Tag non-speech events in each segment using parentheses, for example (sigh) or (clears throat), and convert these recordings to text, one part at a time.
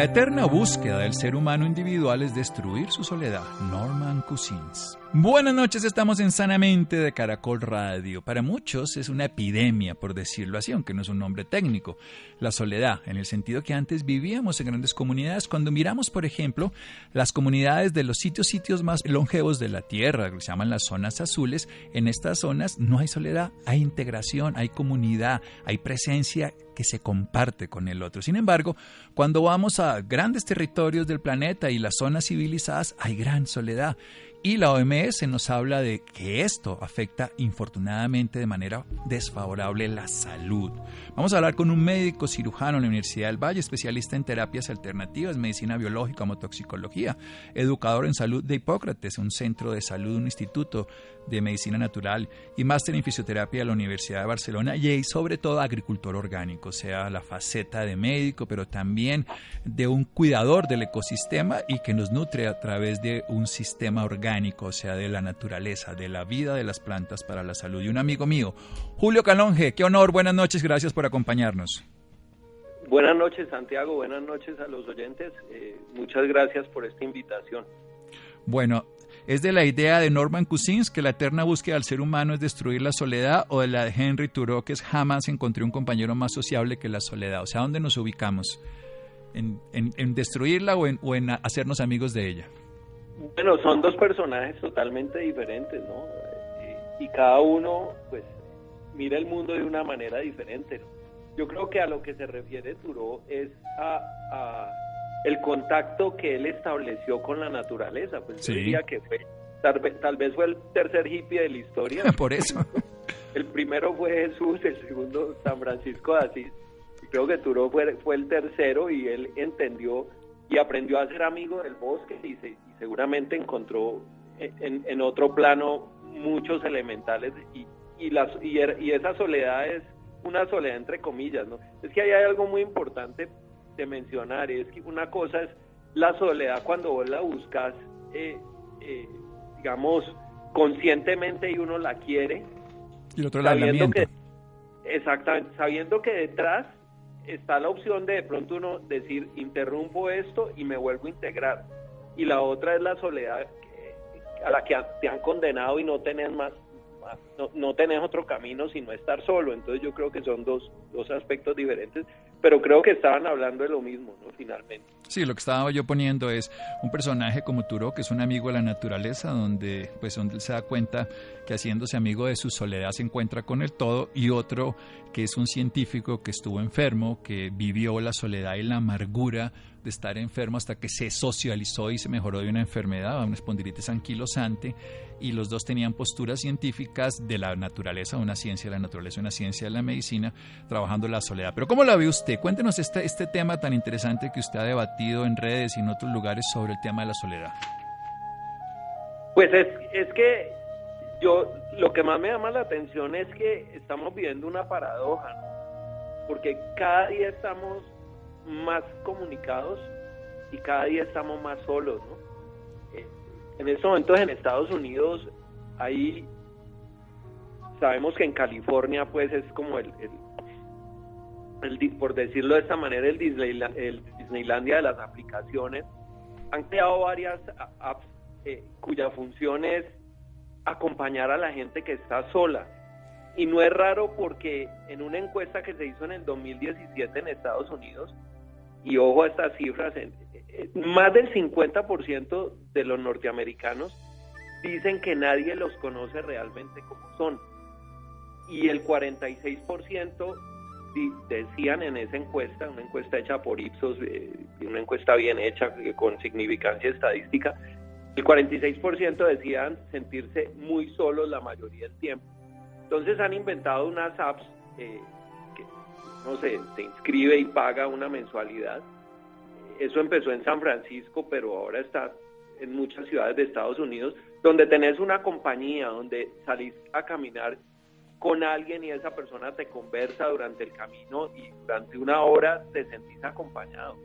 La eterna búsqueda del ser humano individual es destruir su soledad. Norman Cousins. Buenas noches, estamos en Sanamente de Caracol Radio. Para muchos es una epidemia, por decirlo así, aunque no es un nombre técnico. La soledad, en el sentido que antes vivíamos en grandes comunidades. Cuando miramos, por ejemplo, las comunidades de los sitios, sitios más longevos de la Tierra, que se llaman las zonas azules, en estas zonas no hay soledad, hay integración, hay comunidad, hay presencia que se comparte con el otro. Sin embargo, cuando vamos a grandes territorios del planeta y las zonas civilizadas, hay gran soledad. Y la OMS nos habla de que esto afecta infortunadamente de manera desfavorable la salud. Vamos a hablar con un médico cirujano en la Universidad del Valle, especialista en terapias alternativas, medicina biológica, homotoxicología, educador en salud de Hipócrates, un centro de salud, un instituto de medicina natural y máster en fisioterapia de la Universidad de Barcelona y sobre todo agricultor orgánico, o sea, la faceta de médico, pero también de un cuidador del ecosistema y que nos nutre a través de un sistema orgánico, o sea, de la naturaleza, de la vida de las plantas para la salud. Y un amigo mío, Julio Calonge, qué honor, buenas noches, gracias por acompañarnos. Buenas noches, Santiago. Buenas noches a los oyentes. Eh, muchas gracias por esta invitación. Bueno, ¿es de la idea de Norman Cousins que la eterna búsqueda del ser humano es destruir la soledad o de la de Henry Thoreau que es jamás encontré un compañero más sociable que la soledad? O sea, ¿dónde nos ubicamos? ¿En, destruirla o en, o en hacernos amigos de ella? Bueno, son dos personajes totalmente diferentes, ¿no? Y, y cada uno, pues, mira el mundo de una manera diferente. Yo creo que a lo que se refiere Turo es a, el contacto que él estableció con la naturaleza. Pues diría que fue, tal, tal, vez fue el tercer hippie de la historia. (laughs) Por eso. El primero fue Jesús, el segundo San Francisco de Asís. Creo que Turo fue, fue el tercero y él entendió y aprendió a ser amigo del bosque y, y seguramente encontró en, en, otro plano muchos elementales y, y, las, er, y, esa soledad es una soledad entre comillas, ¿no? Es que hay algo muy importante de mencionar, es que una cosa es la soledad cuando vos la buscas, eh, eh, digamos, conscientemente y uno la quiere. Y otro sabiendo que Exactamente, sabiendo que detrás está la opción de de pronto uno decir, interrumpo esto y me vuelvo a integrar. Y la otra es la soledad a la que te han condenado y no tenés más no, no tenés otro camino sino estar solo. Entonces yo creo que son dos, dos aspectos diferentes, pero creo que estaban hablando de lo mismo, ¿no? Finalmente. Sí, lo que estaba yo poniendo es un personaje como Turo, que es un amigo de la naturaleza, donde pues donde él se da cuenta que haciéndose amigo de su soledad se encuentra con el todo, y otro que es un científico que estuvo enfermo, que vivió la soledad y la amargura de estar enfermo hasta que se socializó y se mejoró de una enfermedad, una espondilitis anquilosante, y los dos tenían posturas científicas de la naturaleza, una ciencia de la naturaleza, una ciencia de la medicina, trabajando la soledad. Pero ¿cómo la ve usted? Cuéntenos este, este tema tan interesante que usted ha debatido en redes y en otros lugares sobre el tema de la soledad. Pues es, es que yo lo que más me llama la atención es que estamos viviendo una paradoja, porque cada día estamos más comunicados y cada día estamos más solos, ¿no? Eh, en estos momentos en Estados Unidos ahí sabemos que en California pues es como el, el, por decirlo de esta manera el, el Disneylandia de las aplicaciones han creado varias apps eh, cuya función es acompañar a la gente que está sola y no es raro porque en una encuesta que se hizo en el 2017 en Estados Unidos y ojo a estas cifras, más del 50% de los norteamericanos dicen que nadie los conoce realmente como son. Y el 46% decían en esa encuesta, una encuesta hecha por Ipsos, eh, una encuesta bien hecha con significancia estadística, el 46% decían sentirse muy solos la mayoría del tiempo. Entonces han inventado unas apps eh, no sé, se inscribe y paga una mensualidad. eso empezó en San Francisco, pero ahora está en muchas ciudades de Estados Unidos, donde tenés una compañía, donde salís a caminar con alguien y esa persona te conversa durante el camino y durante una hora te sentís acompañado.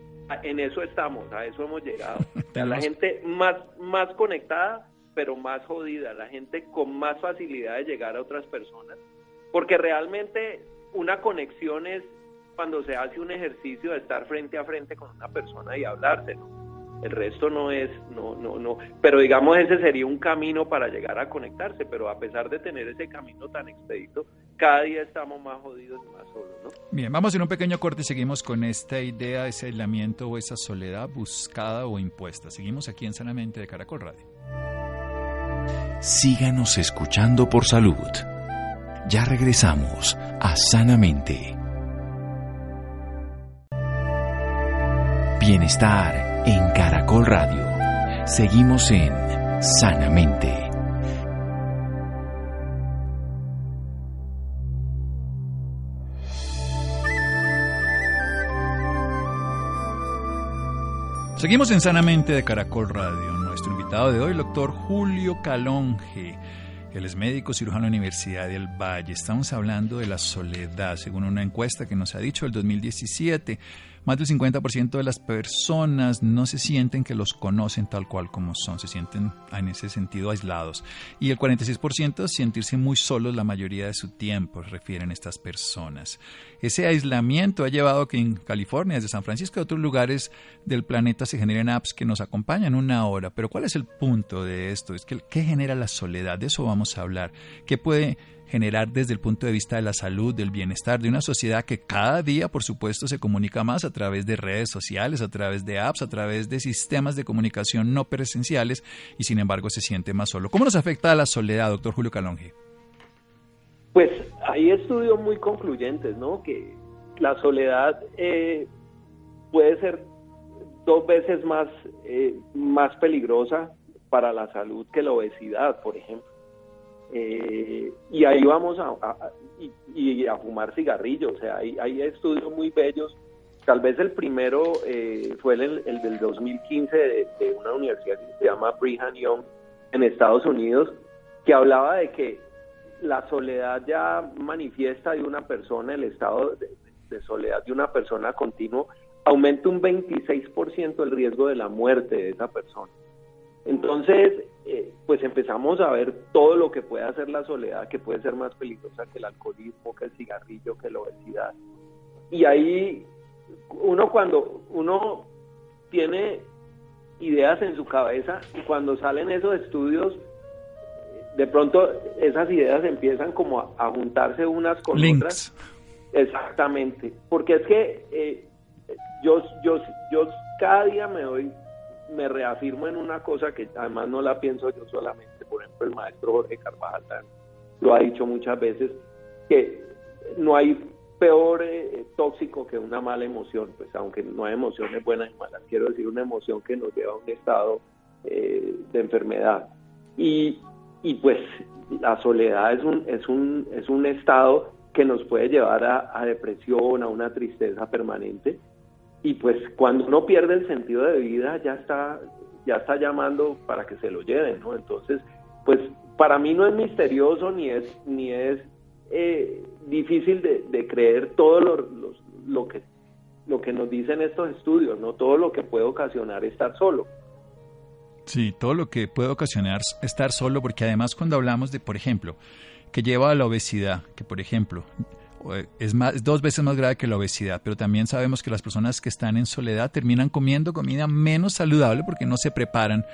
En eso estamos, a eso hemos llegado. (laughs) La gente más, más conectada, pero más jodida, la gente con más facilidad de llegar a otras personas, porque realmente una conexión es cuando se hace un ejercicio de estar frente a frente con una persona y hablarse, El resto no es, no, no, no. Pero digamos, ese sería un camino para llegar a conectarse, pero a pesar de tener ese camino tan expedito, cada día estamos más jodidos y más solos, ¿no? Bien, vamos en un pequeño corte y seguimos con esta idea, de ese aislamiento o esa soledad buscada o impuesta. Seguimos aquí en Sanamente de Caracol Radio. Síganos escuchando por salud. Ya regresamos a Sanamente. Bienestar en Caracol Radio. Seguimos en Sanamente. Seguimos en Sanamente de Caracol Radio. Nuestro invitado de hoy, el doctor Julio Calonge. Él es médico cirujano de la Universidad del Valle. Estamos hablando de la soledad, según una encuesta que nos ha dicho el 2017. Más del 50% de las personas no se sienten que los conocen tal cual como son, se sienten en ese sentido aislados. Y el 46% sentirse muy solos la mayoría de su tiempo, refieren estas personas. Ese aislamiento ha llevado a que en California, desde San Francisco y otros lugares del planeta se generen apps que nos acompañan una hora. Pero ¿cuál es el punto de esto? Es que ¿qué genera la soledad? De eso vamos a hablar. ¿Qué puede generar desde el punto de vista de la salud, del bienestar, de una sociedad que cada día, por supuesto, se comunica más a través de redes sociales, a través de apps, a través de sistemas de comunicación no presenciales y sin embargo se siente más solo. ¿Cómo nos afecta la soledad, doctor Julio Calonge? Pues hay estudios muy concluyentes, ¿no? Que la soledad eh, puede ser dos veces más, eh, más peligrosa para la salud que la obesidad, por ejemplo. Eh, y ahí vamos a, y, a fumar cigarrillos. O sea, hay, hay, estudios muy bellos. Tal vez el primero eh, fue el, el, del 2015 de, una universidad que se llama Brigham Young en Estados Unidos, que hablaba de que la soledad ya manifiesta de una persona, el estado de, de soledad de una persona continuo, aumenta un 26% el riesgo de la muerte de esa persona. Entonces, eh, pues empezamos a ver todo lo que puede hacer la soledad, que puede ser más peligrosa que el alcoholismo, que el cigarrillo, que la obesidad. Y ahí uno cuando uno tiene ideas en su cabeza y cuando salen esos estudios, de pronto esas ideas empiezan como a, juntarse unas con otras. Exactamente, porque es que eh, yo, yo, yo cada día me doy me reafirmo en una cosa que además no la pienso yo solamente, por ejemplo el maestro Jorge Carvajal lo ha dicho muchas veces, que no hay peor eh, tóxico que una mala emoción, pues aunque no hay emociones buenas y malas, quiero decir una emoción que nos lleva a un estado eh, de enfermedad. Y, y pues la soledad es un, es un, es un estado que nos puede llevar a depresión, a una tristeza permanente, y pues cuando uno pierde el sentido de vida ya está ya está llamando para que se lo lleven no entonces pues para mí no es misterioso ni es ni es eh, difícil de, creer todo lo, lo, que lo que nos dicen estos estudios no todo lo que puede ocasionar estar solo. Sí todo lo que puede ocasionar estar solo porque además cuando hablamos de por ejemplo que lleva a la obesidad que por ejemplo es, más, dos veces más grave que la obesidad, pero también sabemos que las personas que están en soledad terminan comiendo comida menos saludable porque no se preparan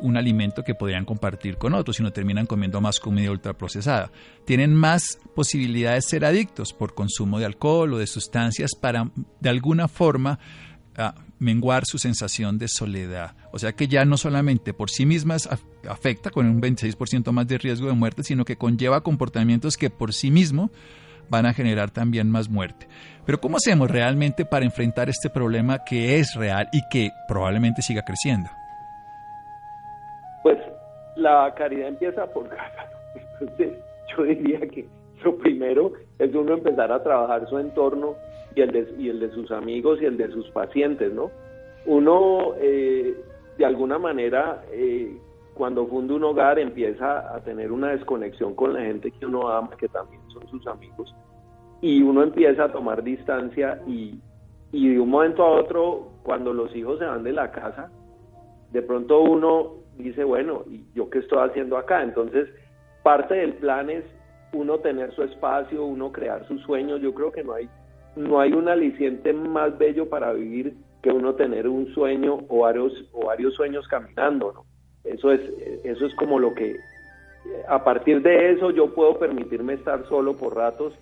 un alimento que podrían compartir con otros, sino terminan comiendo más comida ultraprocesada. Tienen más posibilidades de ser adictos por consumo de alcohol o de sustancias para de alguna forma ah, menguar su sensación de soledad. O sea que ya no solamente por sí mismas afecta con un 26% más de riesgo de muerte, sino que conlleva comportamientos que por sí mismo van a generar también más muerte. Pero ¿cómo hacemos realmente para enfrentar este problema que es real y que probablemente siga creciendo? Pues la caridad empieza por casa. (laughs) Entonces yo diría que lo primero es uno empezar a trabajar su entorno y el de, y el de sus amigos y el de sus pacientes, ¿no? uno eh, de alguna manera eh, cuando funda un hogar empieza a tener una desconexión con la gente que uno ama, que también son sus amigos, y uno empieza a tomar distancia y, y de un momento a otro, cuando los hijos se van de la casa, de pronto uno dice, bueno, ¿y yo qué estoy haciendo acá? Entonces, parte del plan es uno tener su espacio, uno crear sus sueños. Yo creo que no hay, no hay un aliciente más bello para vivir que uno tener un sueño o varios, o varios sueños caminando, ¿no? Eso es, eso es como lo que, a partir de eso yo puedo permitirme estar solo por ratos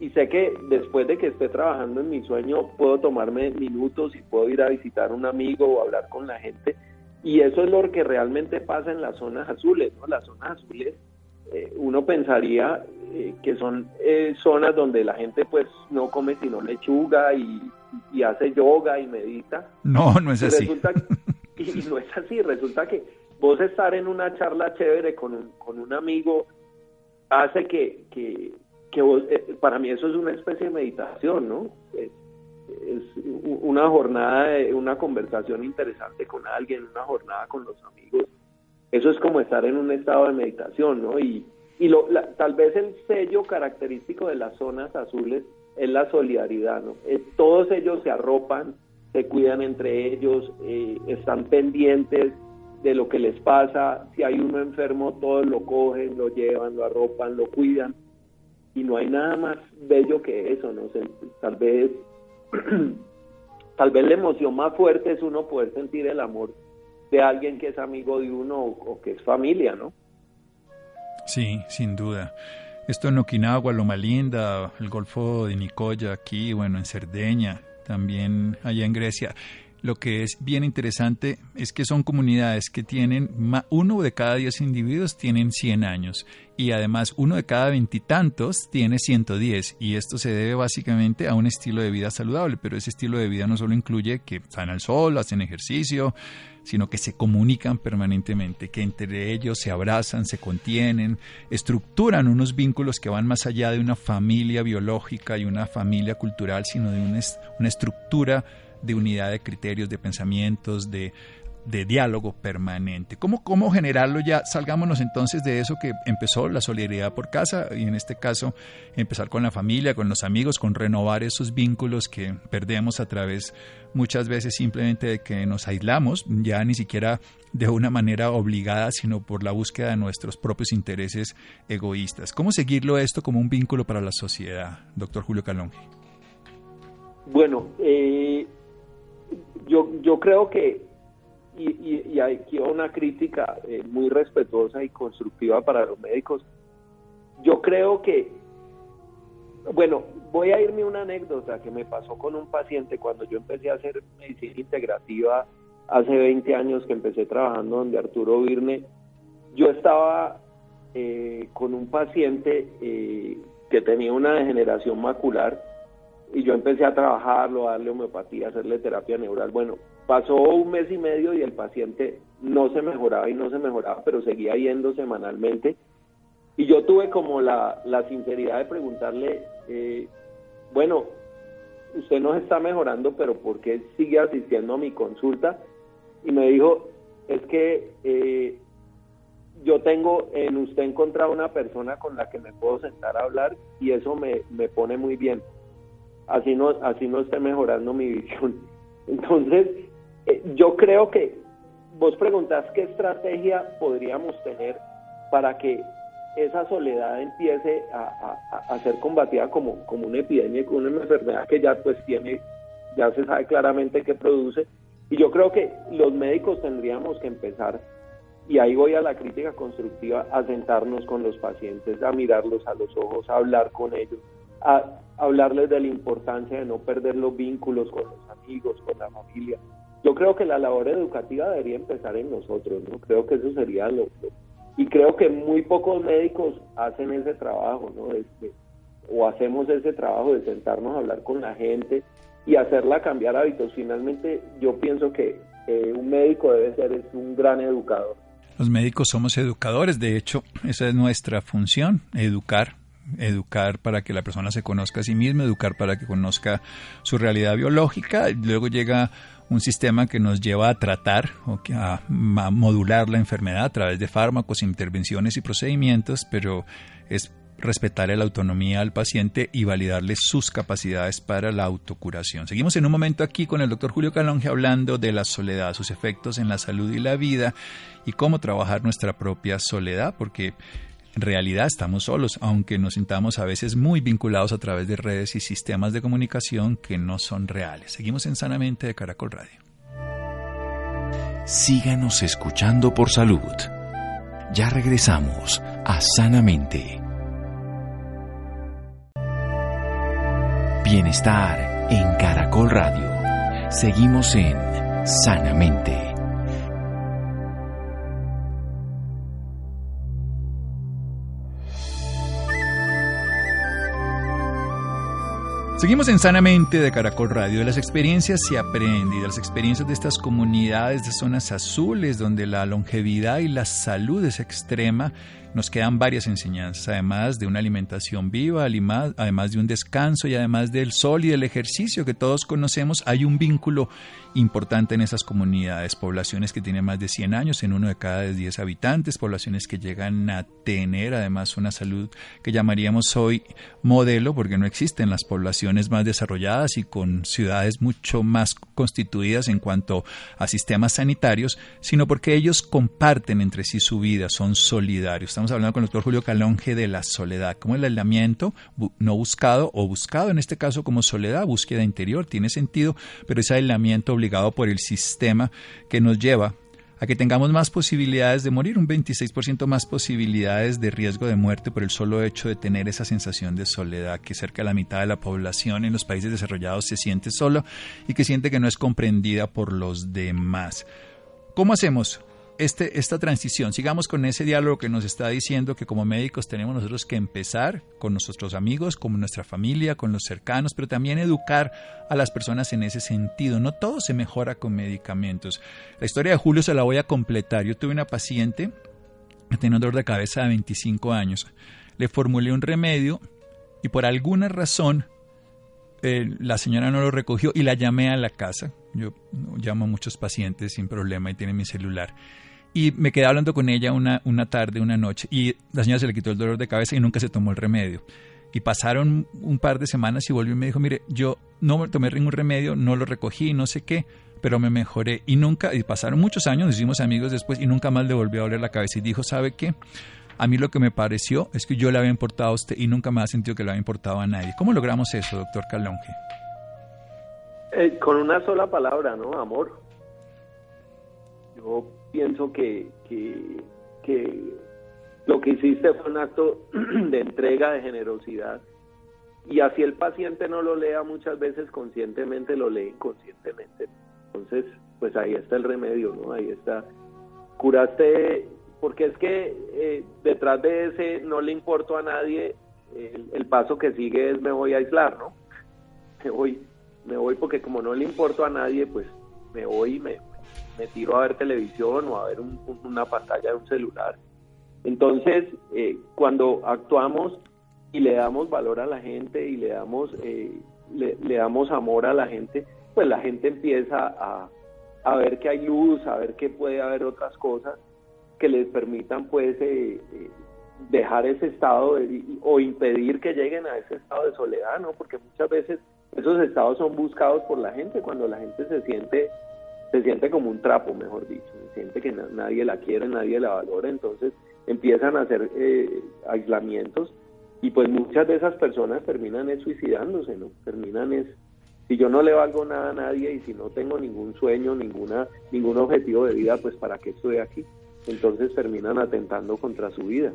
y sé que después de que esté trabajando en mi sueño puedo tomarme minutos y puedo ir a visitar a un amigo o hablar con la gente y eso es lo que realmente pasa en las zonas azules, ¿no? Las zonas azules eh, uno pensaría eh, que son eh, zonas donde la gente pues no come sino lechuga y, y hace yoga y medita. No, no es así. (laughs) y no es así, resulta que vos estar en una charla chévere con un, con un amigo hace que, que, que vos, eh, para mí eso es una especie de meditación, ¿no? Es, una jornada, de, una conversación interesante con alguien, una jornada con los amigos. Eso es como estar en un estado de meditación, ¿no? Y, y lo, tal vez el sello característico de las zonas azules es la solidaridad, ¿no? Eh, todos ellos se arropan, se cuidan entre ellos, eh, están pendientes de lo que les pasa. Si hay uno enfermo, todos lo cogen, lo llevan, lo arropan, lo cuidan. Y no hay nada más bello que eso, ¿no? sé, tal vez, (clears throat) tal vez la emoción más fuerte es uno poder sentir el amor de alguien que es amigo de uno o, que es familia, ¿no? Sí, sin duda. Esto en Okinawa, Loma Linda, el Golfo de Nicoya, aquí, bueno, en Cerdeña, también allá en Grecia. Lo que es bien interesante es que son comunidades que tienen, uno de cada diez individuos tienen 100 años y además uno de cada veintitantos tiene 110 y esto se debe básicamente a un estilo de vida saludable, pero ese estilo de vida no solo incluye que están al sol, hacen ejercicio, sino que se comunican permanentemente, que entre ellos se abrazan, se contienen, estructuran unos vínculos que van más allá de una familia biológica y una familia cultural, sino de una, una estructura de unidad de criterios, de pensamientos, de, de diálogo permanente. ¿Cómo, ¿Cómo generarlo ya? Salgámonos entonces de eso que empezó la solidaridad por casa y en este caso empezar con la familia, con los amigos, con renovar esos vínculos que perdemos a través muchas veces simplemente de que nos aislamos, ya ni siquiera de una manera obligada, sino por la búsqueda de nuestros propios intereses egoístas. ¿Cómo seguirlo esto como un vínculo para la sociedad, doctor Julio Calonge? Bueno, eh, yo, yo creo que, y, y, aquí una crítica eh, muy respetuosa y constructiva para los médicos, yo creo que, bueno, voy a irme una anécdota que me pasó con un paciente cuando yo empecé a hacer medicina integrativa hace 20 años que empecé trabajando donde Arturo Virne, yo estaba eh, con un paciente eh, que tenía una degeneración macular, y yo empecé a trabajarlo, a darle homeopatía, a hacerle terapia neural. Bueno, pasó un mes y medio y el paciente no se mejoraba y no se mejoraba, pero seguía yendo semanalmente. Y yo tuve como la, la sinceridad de preguntarle, eh, bueno, usted no está mejorando, pero ¿por qué sigue asistiendo a mi consulta? Y me dijo, es que eh, yo tengo en usted encontrado una persona con la que me puedo sentar a hablar y eso me, me pone muy bien así no, así no esté mejorando mi visión. (laughs) Entonces, eh, yo creo que vos preguntás qué estrategia podríamos tener para que esa soledad empiece a, ser combatida como, como una epidemia, como una enfermedad que ya pues tiene, ya se sabe claramente qué produce. Y yo creo que los médicos tendríamos que empezar, y ahí voy a la crítica constructiva, a sentarnos con los pacientes, a mirarlos a los ojos, a hablar con ellos, a hablarles de la importancia de no perder los vínculos con los amigos, con la familia. Yo creo que la labor educativa debería empezar en nosotros, ¿no? Creo que eso sería lo... y creo que muy pocos médicos hacen ese trabajo, ¿no? O hacemos ese trabajo de sentarnos a hablar con la gente y hacerla cambiar hábitos. Finalmente, yo pienso que eh, un médico debe ser un gran educador. Los médicos somos educadores, de hecho, esa es nuestra función, educar educar para que la persona se conozca a sí misma, educar para que conozca su realidad biológica. Luego llega un sistema que nos lleva a tratar o a, modular la enfermedad a través de fármacos, intervenciones y procedimientos, pero es respetar la autonomía al paciente y validarle sus capacidades para la autocuración. Seguimos en un momento aquí con el doctor Julio Calonge hablando de la soledad, sus efectos en la salud y la vida y cómo trabajar nuestra propia soledad, porque en realidad estamos solos, aunque nos sintamos a veces muy vinculados a través de redes y sistemas de comunicación que no son reales. Seguimos en Sanamente de Caracol Radio. Síganos escuchando por salud. Ya regresamos a Sanamente. Bienestar en Caracol Radio. Seguimos en Sanamente. Seguimos en Sanamente de Caracol Radio. De las experiencias se aprende y de las experiencias de estas comunidades de zonas azules donde la longevidad y la salud es extrema nos quedan varias enseñanzas, además de una alimentación viva, además de un descanso y además del sol y del ejercicio que todos conocemos, hay un vínculo importante en esas comunidades, poblaciones que tienen más de 100 años, en uno de cada 10 habitantes, poblaciones que llegan a tener además una salud que llamaríamos hoy modelo, porque no existen las poblaciones más desarrolladas y con ciudades mucho más constituidas en cuanto a sistemas sanitarios, sino porque ellos comparten entre sí su vida, son solidarios. Estamos hablando con el doctor Julio Calonge de la soledad, como el aislamiento no buscado o buscado en este caso como soledad, búsqueda interior, tiene sentido, pero ese aislamiento obligado por el sistema que nos lleva a que tengamos más posibilidades de morir, un 26% más posibilidades de riesgo de muerte por el solo hecho de tener esa sensación de soledad, que cerca de la mitad de la población en los países desarrollados se siente solo y que siente que no es comprendida por los demás. ¿Cómo hacemos? Este, esta transición. Sigamos con ese diálogo que nos está diciendo que como médicos tenemos nosotros que empezar con nuestros amigos, con nuestra familia, con los cercanos, pero también educar a las personas en ese sentido. No todo se mejora con medicamentos. La historia de Julio se la voy a completar. Yo tuve una paciente que tenía un dolor de cabeza de 25 años. Le formulé un remedio y por alguna razón eh, la señora no lo recogió y la llamé a la casa. Yo llamo a muchos pacientes sin problema y tiene mi celular. Y me quedé hablando con ella una, una tarde, una noche, y la señora se le quitó el dolor de cabeza y nunca se tomó el remedio. Y pasaron un par de semanas y volvió y me dijo, mire, yo no tomé ningún remedio, no lo recogí, no sé qué, pero me mejoré. Y nunca, y pasaron muchos años, nos hicimos amigos después y nunca más le volvió a doler la cabeza. Y dijo, ¿sabe qué? A mí lo que me pareció es que yo le había importado a usted y nunca me ha sentido que le había importado a nadie. ¿Cómo logramos eso, doctor Calonge? Eh, con una sola palabra, ¿no? Amor. Yo pienso que, que, lo que hiciste fue un acto (clears throat) de entrega, de generosidad. Y así el paciente no lo lea muchas veces conscientemente, lo lee inconscientemente. Entonces, pues ahí está el remedio, ¿no? Ahí está. Curaste, porque es que eh, detrás de ese no le importo a nadie, el, paso que sigue es me voy a aislar, ¿no? (laughs) Me voy, me voy porque como no le importo a nadie, pues me voy y me, me tiro a ver televisión o a ver una pantalla de un celular. Entonces, eh, cuando actuamos y le damos valor a la gente y le damos, eh, le, damos amor a la gente, pues la gente empieza a, a, ver que hay luz, a ver que puede haber otras cosas que les permitan pues eh, dejar ese estado o impedir que lleguen a ese estado de soledad, ¿no? Porque muchas veces esos estados son buscados por la gente cuando la gente se siente se siente como un trapo, mejor dicho, se siente que nadie la quiere, nadie la valora, entonces empiezan a hacer eh, aislamientos y pues muchas de esas personas terminan es suicidándose, ¿no? Terminan es, si yo no le valgo nada a nadie y si no tengo ningún sueño, ninguna, ningún objetivo de vida, pues para qué estoy aquí. Entonces terminan atentando contra su vida.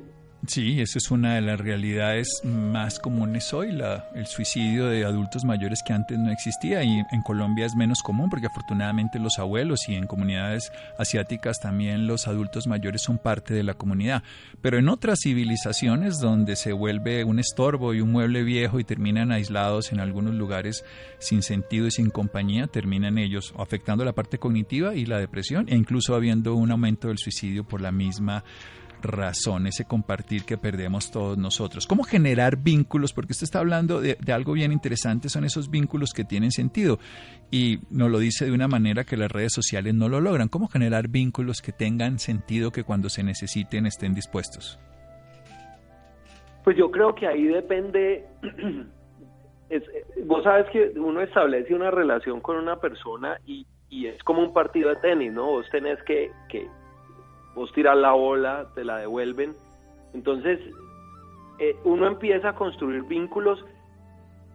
Sí, esa es una de las realidades más comunes hoy, la, el suicidio de adultos mayores que antes no existía y en Colombia es menos común porque afortunadamente los abuelos y en comunidades asiáticas también los adultos mayores son parte de la comunidad. Pero en otras civilizaciones donde se vuelve un estorbo y un mueble viejo y terminan aislados en algunos lugares sin sentido y sin compañía, terminan ellos afectando la parte cognitiva y la depresión e incluso habiendo un aumento del suicidio por la misma razón, ese compartir que perdemos todos nosotros. ¿Cómo generar vínculos? Porque usted está hablando de, algo bien interesante, son esos vínculos que tienen sentido y nos lo dice de una manera que las redes sociales no lo logran. ¿Cómo generar vínculos que tengan sentido, que cuando se necesiten estén dispuestos? Pues yo creo que ahí depende, (clears throat) vos sabes que uno establece una relación con una persona y, es como un partido de tenis, ¿no? Vos tenés que vos tiras la bola, te la devuelven. Entonces, eh, uno empieza a construir vínculos,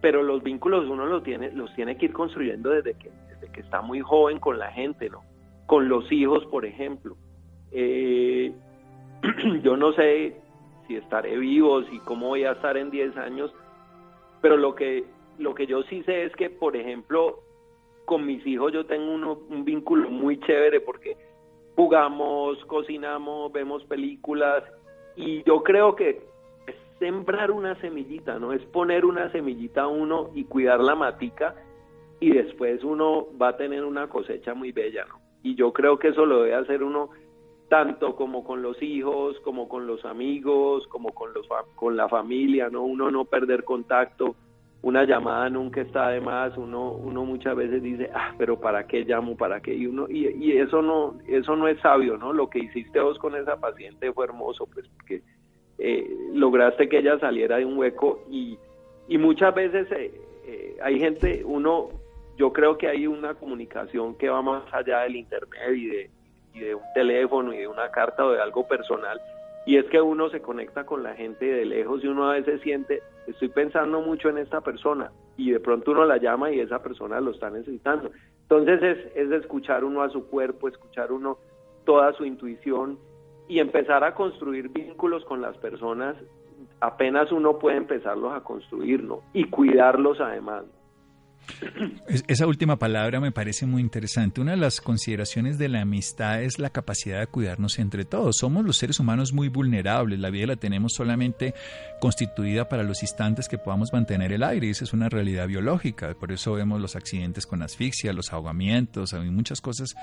pero los vínculos uno los tiene, los tiene que ir construyendo desde que, desde que está muy joven con la gente, ¿no? Con los hijos, por ejemplo. Eh, (clears throat) yo no sé si estaré vivo, si cómo voy a estar en 10 años, pero lo que, lo que yo sí sé es que, por ejemplo, con mis hijos yo tengo un vínculo muy chévere porque jugamos, cocinamos, vemos películas y yo creo que es sembrar una semillita, ¿no? Es poner una semillita a uno y cuidar la matica y después uno va a tener una cosecha muy bella, ¿no? Y yo creo que eso lo debe hacer uno tanto como con los hijos, como con los amigos, como con los con la familia, ¿no? Uno no perder contacto, una llamada nunca está de más, uno uno muchas veces dice, "Ah, pero ¿para qué llamo? ¿Para qué?" Y uno y, eso no eso no es sabio, ¿no? Lo que hiciste vos con esa paciente fue hermoso, pues porque eh, lograste que ella saliera de un hueco y y muchas veces eh, eh, hay gente, uno yo creo que hay una comunicación que va más allá del internet y de y de un teléfono y de una carta o de algo personal. Y es que uno se conecta con la gente de lejos y uno a veces siente, estoy pensando mucho en esta persona y de pronto uno la llama y esa persona lo está necesitando. Entonces es, es escuchar uno a su cuerpo, escuchar uno toda su intuición y empezar a construir vínculos con las personas apenas uno puede empezarlos a construir, ¿no? Y cuidarlos además. Esa última palabra me parece muy interesante. Una de las consideraciones de la amistad es la capacidad de cuidarnos entre todos. Somos los seres humanos muy vulnerables. La vida la tenemos solamente constituida para los instantes que podamos mantener el aire. Esa es una realidad biológica. Por eso vemos los accidentes con asfixia, los ahogamientos, hay muchas cosas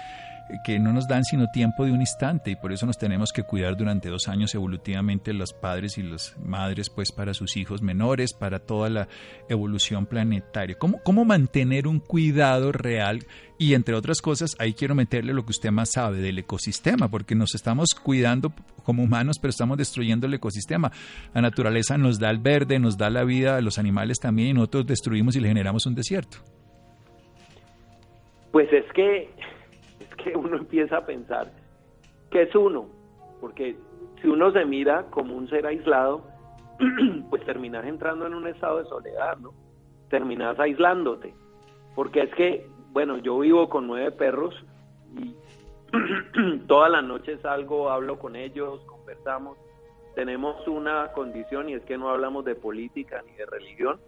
que no nos dan sino tiempo de un instante y por eso nos tenemos que cuidar durante dos años evolutivamente los padres y las madres pues para sus hijos menores, para toda la evolución planetaria. ¿Cómo, cómo mantener un cuidado real? Y entre otras cosas, ahí quiero meterle lo que usted más sabe del ecosistema, porque nos estamos cuidando como humanos, pero estamos destruyendo el ecosistema. La naturaleza nos da el verde, nos da la vida, los animales también, y nosotros destruimos y le generamos un desierto. Pues es que que uno empieza a pensar que es uno, porque si uno se mira como un ser aislado, (clears throat) pues terminas entrando en un estado de soledad, ¿no? Terminas aislándote, porque es que, bueno, yo vivo con nueve perros y (clears throat) todas las noches salgo, hablo con ellos, conversamos. Tenemos una condición y es que no hablamos de política ni de religión,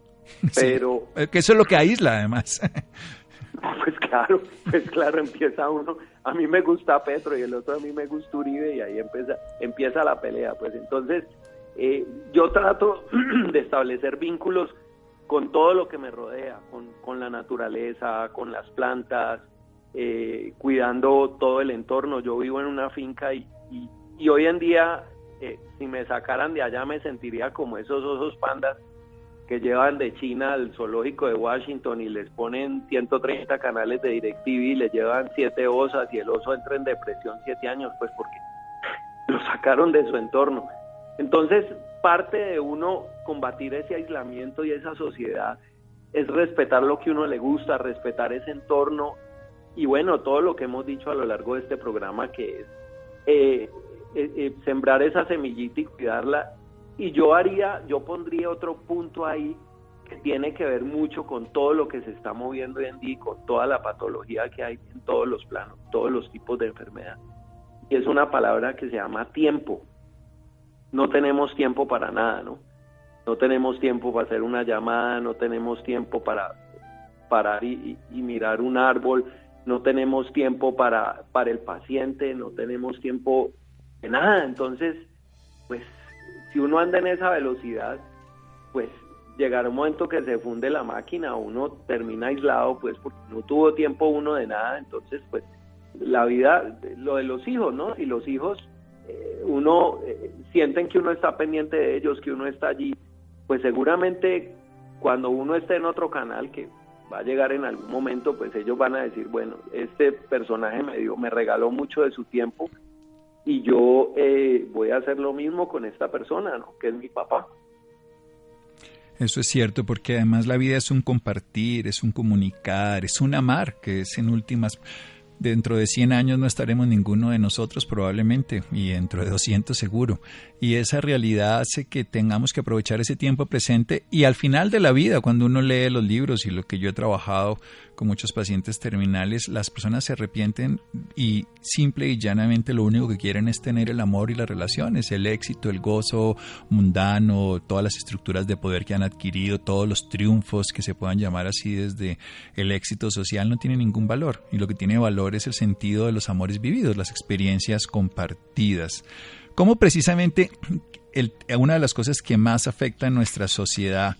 (laughs) pero... que eso es lo que aísla además. (laughs) (laughs) Pues claro, pues claro, empieza uno, a mí me gusta Petro y el otro a mí me gusta Uribe y ahí empieza, empieza la pelea. Pues entonces eh, yo trato (clears throat) de establecer vínculos con todo lo que me rodea, con, la naturaleza, con las plantas, eh, cuidando todo el entorno. Yo vivo en una finca y, y, hoy en día, eh, si me sacaran de allá, me sentiría como esos osos pandas que llevan de China al zoológico de Washington y les ponen 130 canales de DirecTV y les llevan siete osas y el oso entra en depresión siete años, pues porque lo sacaron de su entorno. Entonces, parte de uno combatir ese aislamiento y esa sociedad es respetar lo que uno le gusta, respetar ese entorno y bueno, todo lo que hemos dicho a lo largo de este programa que es eh, eh, eh, sembrar esa semillita y cuidarla y yo haría, yo pondría otro punto ahí que tiene que ver mucho con todo lo que se está moviendo hoy en día y con toda la patología que hay en todos los planos, todos los tipos de enfermedad. Y es una palabra que se llama tiempo. No tenemos tiempo para nada, ¿no? No tenemos tiempo para hacer una llamada, no tenemos tiempo para parar y, y mirar un árbol, no tenemos tiempo para, para el paciente, no tenemos tiempo de nada. Entonces, pues si uno anda en esa velocidad, pues llegará un momento que se funde la máquina, uno termina aislado, pues porque no tuvo tiempo uno de nada, entonces pues la vida, lo de los hijos, ¿no? Y los hijos eh, uno eh, sienten que uno está pendiente de ellos, que uno está allí, pues seguramente cuando uno esté en otro canal que va a llegar en algún momento, pues ellos van a decir, bueno, este personaje me dio, me regaló mucho de su tiempo y yo eh, voy a hacer lo mismo con esta persona, ¿no? Que es mi papá. Eso es cierto, porque además la vida es un compartir, es un comunicar, es un amar, que es en últimas Dentro de 100 años no estaremos ninguno de nosotros probablemente y dentro de 200 seguro. Y esa realidad hace que tengamos que aprovechar ese tiempo presente y al final de la vida, cuando uno lee los libros y lo que yo he trabajado con muchos pacientes terminales, las personas se arrepienten y simple y llanamente lo único que quieren es tener el amor y las relaciones, el éxito, el gozo mundano, todas las estructuras de poder que han adquirido, todos los triunfos que se puedan llamar así desde el éxito social no tiene ningún valor y lo que tiene valor es el sentido de los amores vividos, las experiencias compartidas. Como precisamente una de las cosas que más afecta a nuestra sociedad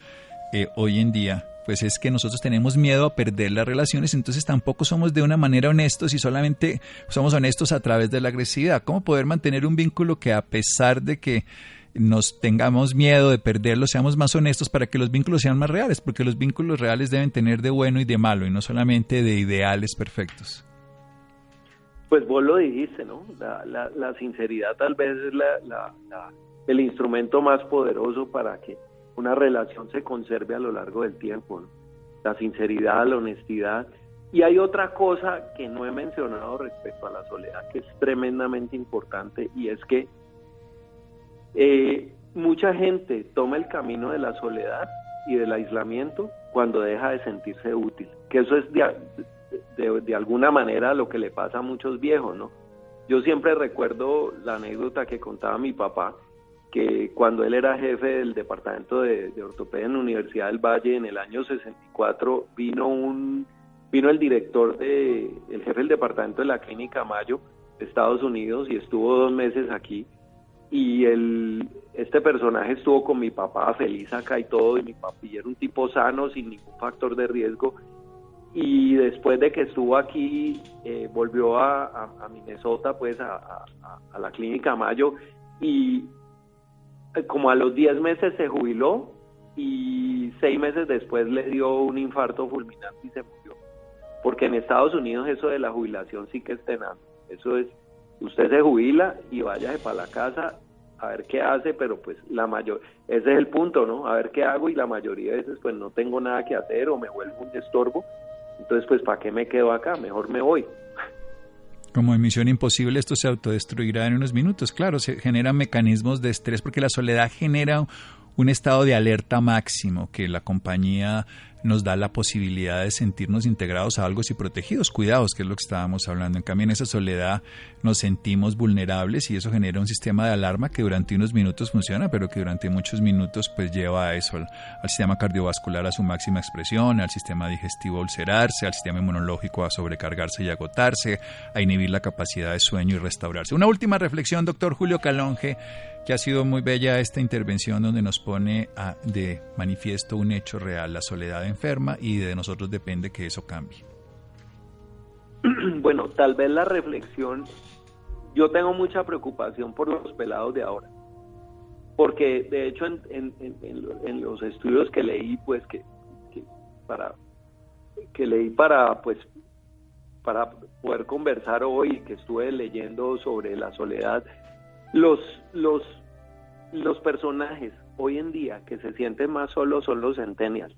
eh, hoy en día pues es que nosotros tenemos miedo a perder las relaciones, entonces tampoco somos de una manera honestos y solamente somos honestos a través de la agresividad. ¿Cómo poder mantener un vínculo que a pesar de que nos tengamos miedo de perderlo, seamos más honestos para que los vínculos sean más reales, porque los vínculos reales deben tener de bueno y de malo y no solamente de ideales perfectos. Pues vos lo dijiste, ¿no? La, sinceridad tal vez es el instrumento más poderoso para que una relación se conserve a lo largo del tiempo. La sinceridad, la honestidad. Y hay otra cosa que no he mencionado respecto a la soledad que es tremendamente importante y es que eh, mucha gente toma el camino de la soledad y del aislamiento cuando deja de sentirse útil, que eso es de alguna manera lo que le pasa a muchos viejos, ¿no? Yo siempre recuerdo la anécdota que contaba mi papá, que cuando él era jefe del departamento de, ortopedia en la Universidad del Valle en el año 64 vino un vino el director de el jefe del departamento de la clínica Mayo de Estados Unidos y estuvo dos meses aquí y el este personaje estuvo con mi papá feliz acá y todo y mi papi era un tipo sano sin ningún factor de riesgo y después de que estuvo aquí eh, volvió a, Minnesota pues a, la clínica Mayo y eh, como a los 10 meses se jubiló y seis meses después le dio un infarto fulminante y se murió. Porque en Estados Unidos eso de la jubilación sí que es tenaz. Eso es, usted se jubila y váyase para la casa a ver qué hace, pero pues la mayor, ese es el punto, ¿no? A ver qué hago y la mayoría de veces pues no tengo nada que hacer o me vuelvo un estorbo. Entonces pues ¿para qué me quedo acá? Mejor me voy. Como en Misión Imposible, esto se autodestruirá en unos minutos. Claro, se generan mecanismos de estrés porque la soledad genera un estado de alerta máximo que la compañía nos da la posibilidad de sentirnos integrados a algo y protegidos, cuidados, que es lo que estábamos hablando. En cambio, en esa soledad nos sentimos vulnerables y eso genera un sistema de alarma que durante unos minutos funciona, pero que durante muchos minutos pues lleva a eso, al, sistema cardiovascular a su máxima expresión, al sistema digestivo a ulcerarse, al sistema inmunológico a sobrecargarse y agotarse, a inhibir la capacidad de sueño y restaurarse. Una última reflexión, doctor Julio Calonge que ha sido muy bella esta intervención donde nos pone de manifiesto un hecho real, la soledad enferma, y de nosotros depende que eso cambie. (clears throat) Bueno, tal vez la reflexión, yo tengo mucha preocupación por los pelados de ahora, porque de hecho en, los estudios que leí, pues que, para que leí para pues para poder conversar hoy, que estuve leyendo sobre la soledad, los, los, los personajes hoy en día que se sienten más solos son los centennials,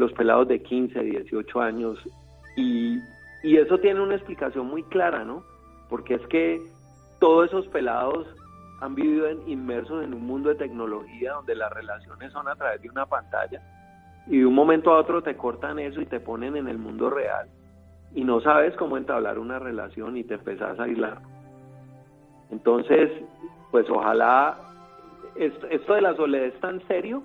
los pelados de 15, 18 años, y, y eso tiene una explicación muy clara, ¿no? Porque es que todos esos pelados han vivido inmersos en un mundo de tecnología donde las relaciones son a través de una pantalla y de un momento a otro te cortan eso y te ponen en el mundo real y no sabes cómo entablar una relación y te empezás a aislar. Entonces, pues ojalá, esto, de la soledad es tan serio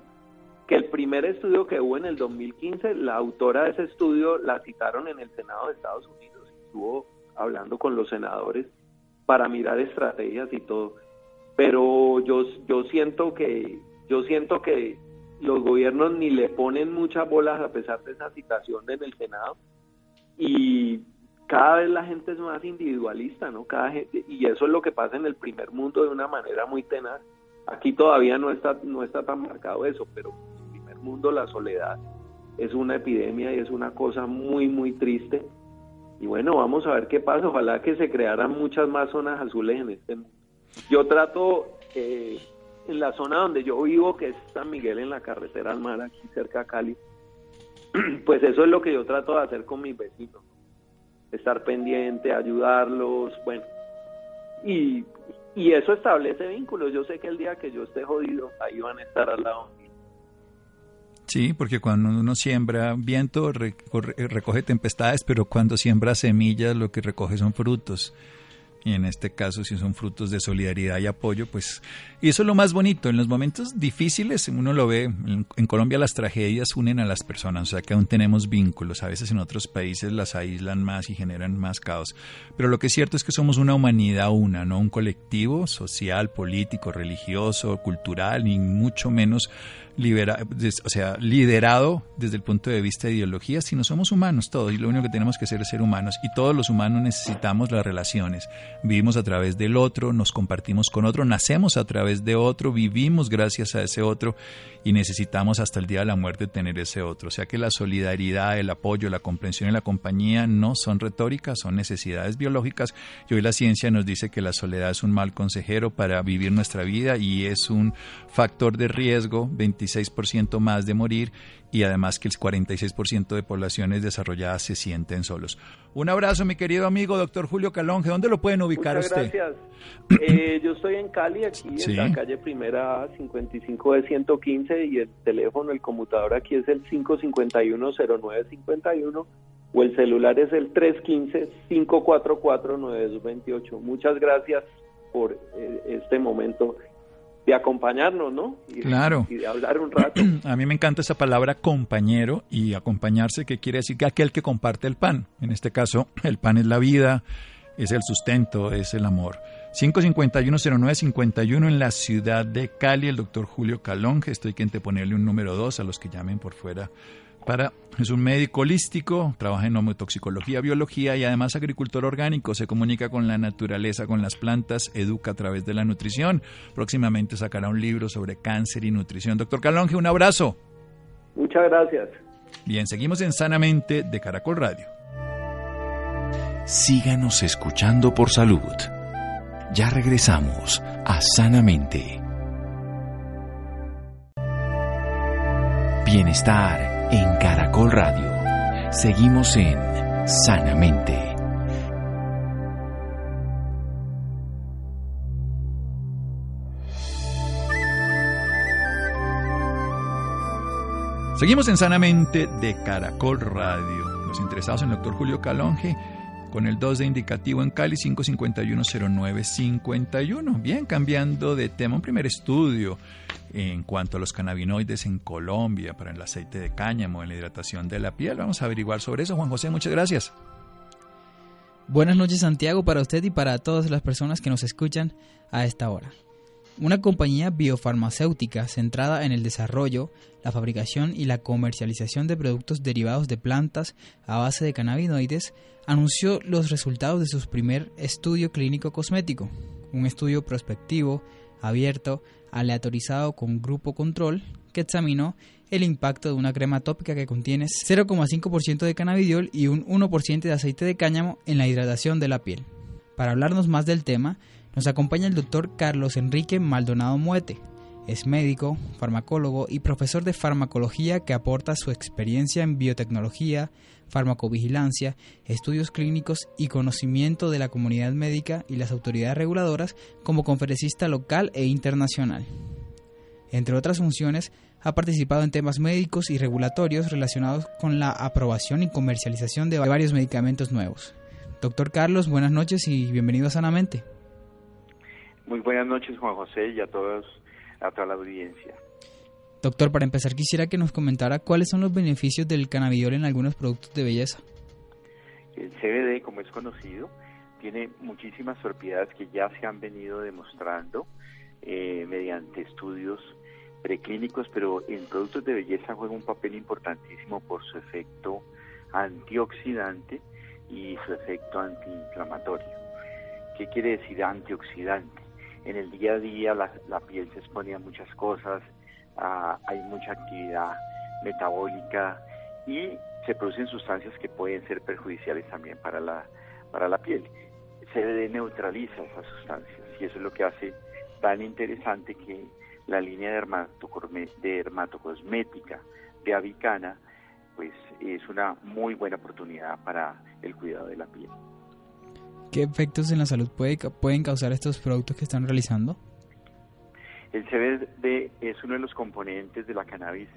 que el primer estudio que hubo en el 2015, la autora de ese estudio la citaron en el Senado de Estados Unidos, estuvo hablando con los senadores para mirar estrategias y todo. Pero yo, yo siento que, yo siento que los gobiernos ni le ponen muchas bolas a pesar de esa citación en el Senado y cada vez la gente es más individualista, ¿no? Cada gente, y eso es lo que pasa en el primer mundo de una manera muy tenaz. Aquí todavía no está, no está tan marcado eso, pero mundo la soledad es una epidemia y es una cosa muy, muy triste. Y bueno, vamos a ver qué pasa. Ojalá que se crearan muchas más zonas azules en este mundo. Yo trato, eh, en la zona donde yo vivo, que es San Miguel en la carretera al mar, aquí cerca de Cali, (clears throat) pues eso es lo que yo trato de hacer con mis vecinos estar pendiente, ayudarlos, bueno. Y, y eso establece vínculos. Yo sé que el día que yo esté jodido, ahí van a estar al lado Sí, porque cuando uno siembra viento, recoge tempestades, pero cuando siembra semillas, lo que recoge son frutos y en este caso si son frutos de solidaridad y apoyo, pues y eso es lo más bonito, en los momentos difíciles uno lo ve, en, Colombia las tragedias unen a las personas, o sea que aún tenemos vínculos, a veces en otros países las aíslan más y generan más caos, pero lo que es cierto es que somos una humanidad una, no un colectivo social, político, religioso, cultural, ni mucho menos libera, liderado desde el punto de vista de ideología, sino somos humanos todos y lo único que tenemos que hacer es ser humanos. Y todos los humanos necesitamos las relaciones. Vivimos a través del otro, nos compartimos con otro, nacemos a través de otro, vivimos gracias a ese otro y necesitamos hasta el día de la muerte tener ese otro. O sea que la solidaridad, el apoyo, la comprensión y la compañía no son retóricas, son necesidades biológicas y hoy la ciencia nos dice que la soledad es un mal consejero para vivir nuestra vida y es un factor de riesgo 26% más de morir y además que el 46% de poblaciones desarrolladas se sienten solos. Un abrazo, mi querido amigo doctor Julio Calonge. ¿Dónde lo pueden ubicar usted? Gracias. (clears throat) Eh, yo estoy en Cali, aquí en la calle Primera 55 de 115 y el teléfono, el conmutador aquí es el 551-0951 o el celular es el 315-544-9228. Muchas gracias por eh, este momento de acompañarnos, ¿no? claro. Y de hablar un rato. (clears throat) A mí me encanta esa palabra compañero y acompañarse, que quiere decir que aquel que comparte el pan. En este caso, el pan es la vida, es el sustento, es el amor. 551-0951 en la ciudad de Cali, el doctor Julio Calonge. Estoy quien ponerle un número 2 a los que llamen por fuera para, es un médico holístico, trabaja en homotoxicología, biología y además agricultor orgánico. Se comunica con la naturaleza, con las plantas, educa a través de la nutrición. Próximamente sacará un libro sobre cáncer y nutrición. Doctor Calonge, un abrazo. Muchas gracias. Bien, seguimos en Sanamente de Caracol Radio. Síganos escuchando por salud. Ya regresamos a Sanamente. Bienestar en Caracol Radio. Seguimos en Sanamente. Seguimos en Sanamente de Caracol Radio. Los interesados en el doctor Julio Calonge con el 2 de indicativo en Cali 5510951. Bien, cambiando de tema, un primer estudio en cuanto a los cannabinoides en Colombia para el aceite de cáñamo, en la hidratación de la piel. Vamos a averiguar sobre eso. Juan José, muchas gracias. Buenas noches Santiago para usted y para todas las personas que nos escuchan a esta hora. Una compañía biofarmacéutica centrada en el desarrollo, la fabricación y la comercialización de productos derivados de plantas a base de cannabinoides anunció los resultados de su primer estudio clínico cosmético, un estudio prospectivo, abierto, aleatorizado con grupo control que examinó el impacto de una crema tópica que contiene 0,5% de cannabidiol y un 1% de aceite de cáñamo en la hidratación de la piel. Para hablarnos más del tema, nos acompaña el doctor Carlos Enrique Maldonado Muete. Es médico, farmacólogo y profesor de farmacología que aporta su experiencia en biotecnología, farmacovigilancia, estudios clínicos y conocimiento de la comunidad médica y las autoridades reguladoras como conferencista local e internacional. Entre otras funciones, ha participado en temas médicos y regulatorios relacionados con la aprobación y comercialización de varios medicamentos nuevos. Doctor Carlos, buenas noches y bienvenido a Sanamente. Muy buenas noches, Juan José, y a todos, a toda la audiencia. Doctor, para empezar quisiera que nos comentara cuáles son los beneficios del cannabidiol en algunos productos de belleza. El CBD, como es conocido, tiene muchísimas propiedades que ya se han venido demostrando eh, mediante estudios preclínicos, pero en productos de belleza juega un papel importantísimo por su efecto antioxidante y su efecto antiinflamatorio. ¿Qué quiere decir antioxidante? En el día a día la, la piel se expone a muchas cosas, hay mucha actividad metabólica y se producen sustancias que pueden ser perjudiciales también para la, para la piel. CBD neutraliza esas sustancias y eso es lo que hace tan interesante que la línea de, dermatocosmética de Avicana pues es una muy buena oportunidad para el cuidado de la piel. ¿Qué efectos en la salud pueden causar estos productos que están realizando? El CBD es uno de los componentes de la cannabis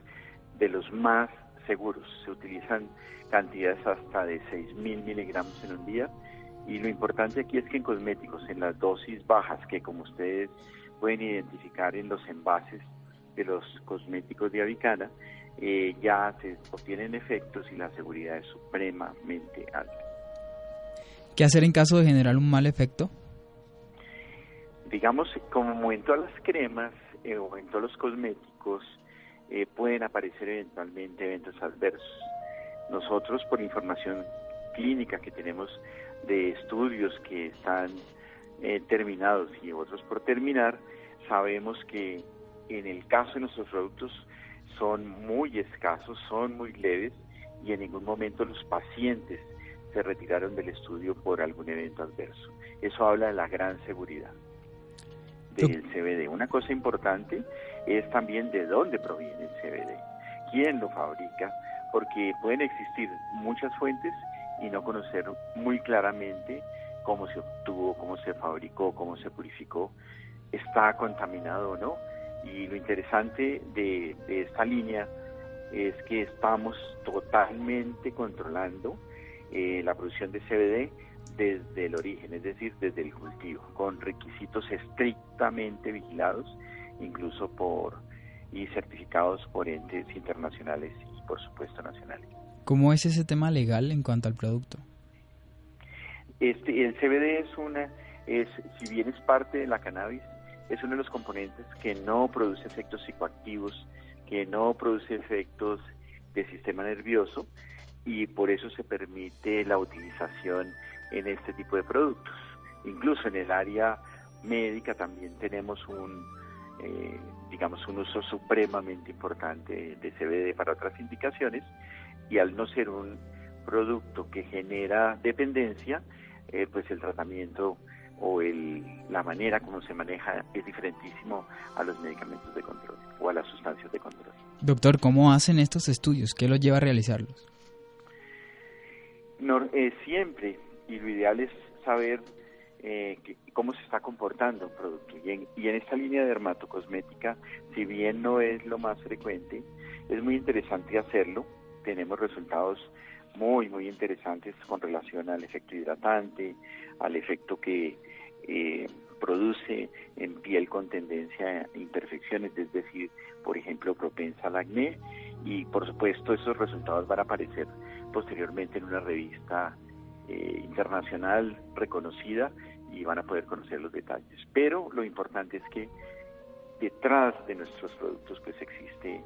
de los más seguros. Se utilizan cantidades hasta de 6.000 miligramos en un día. Y lo importante aquí es que en cosméticos, en las dosis bajas, que como ustedes pueden identificar en los envases de los cosméticos de Avicana, eh, ya se obtienen efectos y la seguridad es supremamente alta. ¿Qué hacer en caso de generar un mal efecto? Digamos, como en todas las cremas eh, o en todos los cosméticos, eh, pueden aparecer eventualmente eventos adversos. Nosotros, por información clínica que tenemos de estudios que están terminados y otros por terminar, sabemos que en el caso de nuestros productos son muy escasos, son muy leves y en ningún momento los pacientes se retiraron del estudio por algún evento adverso. Eso habla de la gran seguridad del CBD. Una cosa importante es también de dónde proviene el CBD, quién lo fabrica, porque pueden existir muchas fuentes y no conocer muy claramente cómo se obtuvo, cómo se fabricó, cómo se purificó, está contaminado o no y lo interesante de, esta línea es que estamos totalmente controlando eh, la producción de CBD desde el origen, es decir, desde el cultivo, con requisitos estrictamente vigilados, incluso por y certificados por entes internacionales y por supuesto nacionales. ¿Cómo es ese tema legal en cuanto al producto? Este, el CBD es una, es, si bien es parte de la cannabis, es uno de los componentes que no produce efectos psicoactivos, que no produce efectos del sistema nervioso y por eso se permite la utilización en este tipo de productos. Incluso en el área médica también tenemos un, eh, digamos, un uso supremamente importante de CBD para otras indicaciones y al no ser un producto que genera dependencia, eh, pues el tratamiento o el, la manera como se maneja es diferentísimo a los medicamentos de control o a las sustancias de control. Doctor, ¿cómo hacen estos estudios? ¿Qué los lleva a realizarlos? No, eh, siempre, y lo ideal es saber eh, cómo se está comportando un producto. Y en, y en esta línea de dermatocosmética, si bien no es lo más frecuente, es muy interesante hacerlo. Tenemos resultados muy, muy interesantes con relación al efecto hidratante, al efecto que eh, produce en piel con tendencia a imperfecciones, es decir, por ejemplo, propensa al acné y por supuesto esos resultados van a aparecer posteriormente en una revista eh, internacional reconocida y van a poder conocer los detalles. Pero lo importante es que detrás de nuestros productos pues existe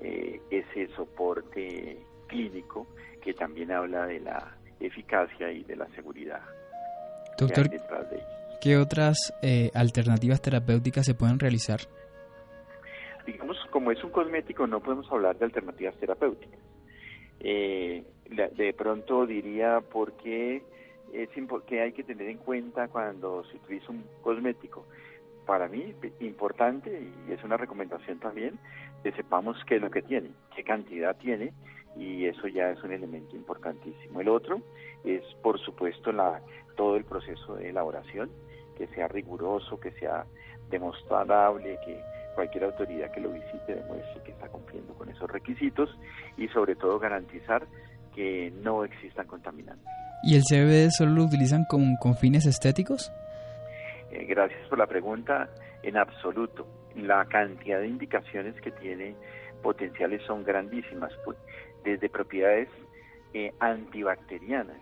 eh, ese soporte clínico que también habla de la eficacia y de la seguridad Doctor, ¿qué otras eh, alternativas terapéuticas se pueden realizar? Digamos, como es un cosmético, no podemos hablar de alternativas terapéuticas. Eh, de pronto diría por qué es que hay que tener en cuenta cuando se utiliza un cosmético. Para mí, importante, y es una recomendación también, que sepamos qué es lo que tiene, qué cantidad tiene, y eso ya es un elemento importantísimo. El otro es, por supuesto, la todo el proceso de elaboración, que sea riguroso, que sea demostrable, que cualquier autoridad que lo visite demuestre que está cumpliendo con esos requisitos y sobre todo garantizar que no existan contaminantes. ¿Y el CBD solo lo utilizan con, con fines estéticos? Eh, gracias por la pregunta. En absoluto. La cantidad de indicaciones que tiene potenciales son grandísimas, pues, desde propiedades eh, antibacterianas,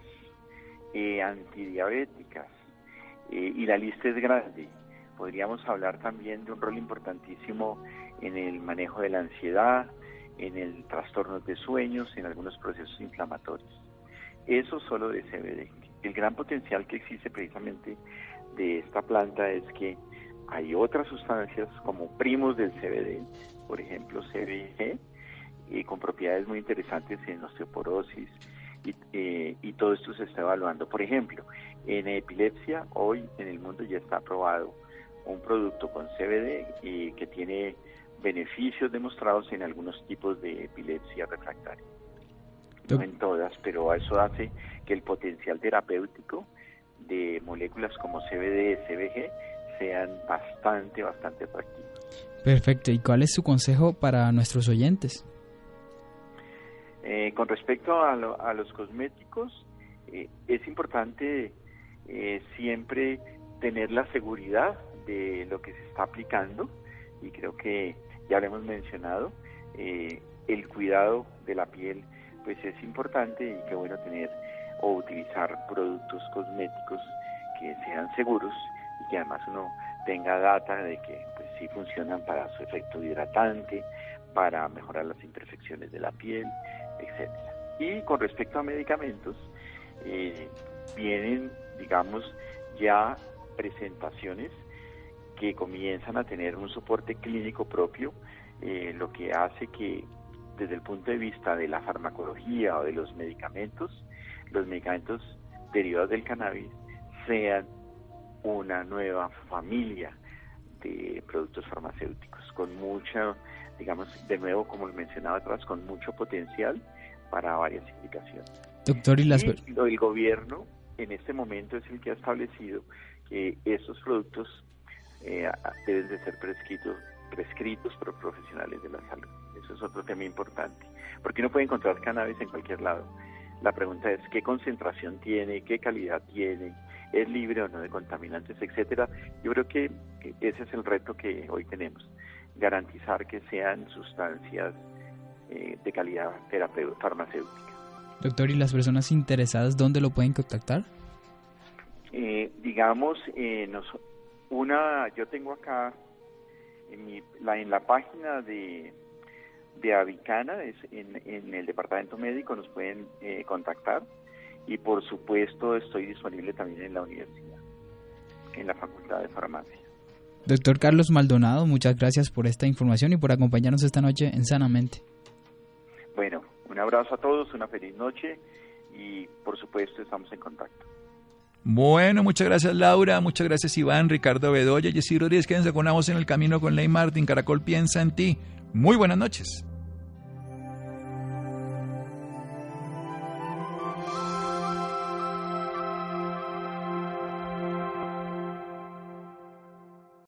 eh, antidiabéticas, eh, y la lista es grande. Podríamos hablar también de un rol importantísimo en el manejo de la ansiedad, en el trastorno de sueños, en algunos procesos inflamatorios. eso solo de CBD. El gran potencial que existe precisamente de esta planta es que hay otras sustancias como primos del CBD, por ejemplo CBG, eh, con propiedades muy interesantes en osteoporosis y, eh, y todo esto se está evaluando. Por ejemplo, en epilepsia hoy en el mundo ya está aprobado un producto con CBD y que tiene beneficios demostrados en algunos tipos de epilepsia refractaria. No en todas, pero eso hace que el potencial terapéutico de moléculas como CBD y CBG sean bastante, bastante atractivos. Perfecto. ¿Y cuál es su consejo para nuestros oyentes? Eh, con respecto a, los cosméticos, eh, es importante eh, siempre tener la seguridad de lo que se está aplicando y creo que ya lo hemos mencionado, el cuidado de la piel pues es importante y qué bueno tener o utilizar productos cosméticos que sean seguros y que además uno tenga data de que pues sí funcionan para su efecto hidratante, para mejorar las imperfecciones de la piel, etcétera. Y con respecto a medicamentos, eh, vienen, digamos, ya presentaciones que comienzan a tener un soporte clínico propio, eh, lo que hace que desde el punto de vista de la farmacología o de los medicamentos, los medicamentos derivados del cannabis sean una nueva familia de productos farmacéuticos con mucha, digamos, de nuevo, como mencionaba atrás, con mucho potencial para varias indicaciones. Doctor, y, las... el gobierno en este momento es el que ha establecido que estos productos eh, deben de ser prescritos, prescritos por profesionales de la salud. Eso es otro tema importante, porque uno puede encontrar cannabis en cualquier lado. La pregunta es qué concentración tiene, qué calidad tiene, es libre o no de contaminantes, etcétera. Yo creo que ese es el reto que hoy tenemos, garantizar que sean sustancias eh, de calidad farmacéutica. Doctor, ¿y las personas interesadas dónde lo pueden contactar? Eh, digamos, eh, nos, una, yo tengo acá en, mi, la, en la página de de Avicana, es en, el departamento médico, nos pueden eh, contactar y por supuesto estoy disponible también en la universidad, en la Facultad de Farmacia. Doctor Carlos Maldonado, muchas gracias por esta información y por acompañarnos esta noche en Sanamente. Bueno, un abrazo a todos, una feliz noche y por supuesto estamos en contacto. Bueno, muchas gracias Laura, muchas gracias Iván, Ricardo Bedoya, Jessy Rodríguez, quédense con en el camino con Ley Martin, Caracol piensa en ti. Muy buenas noches.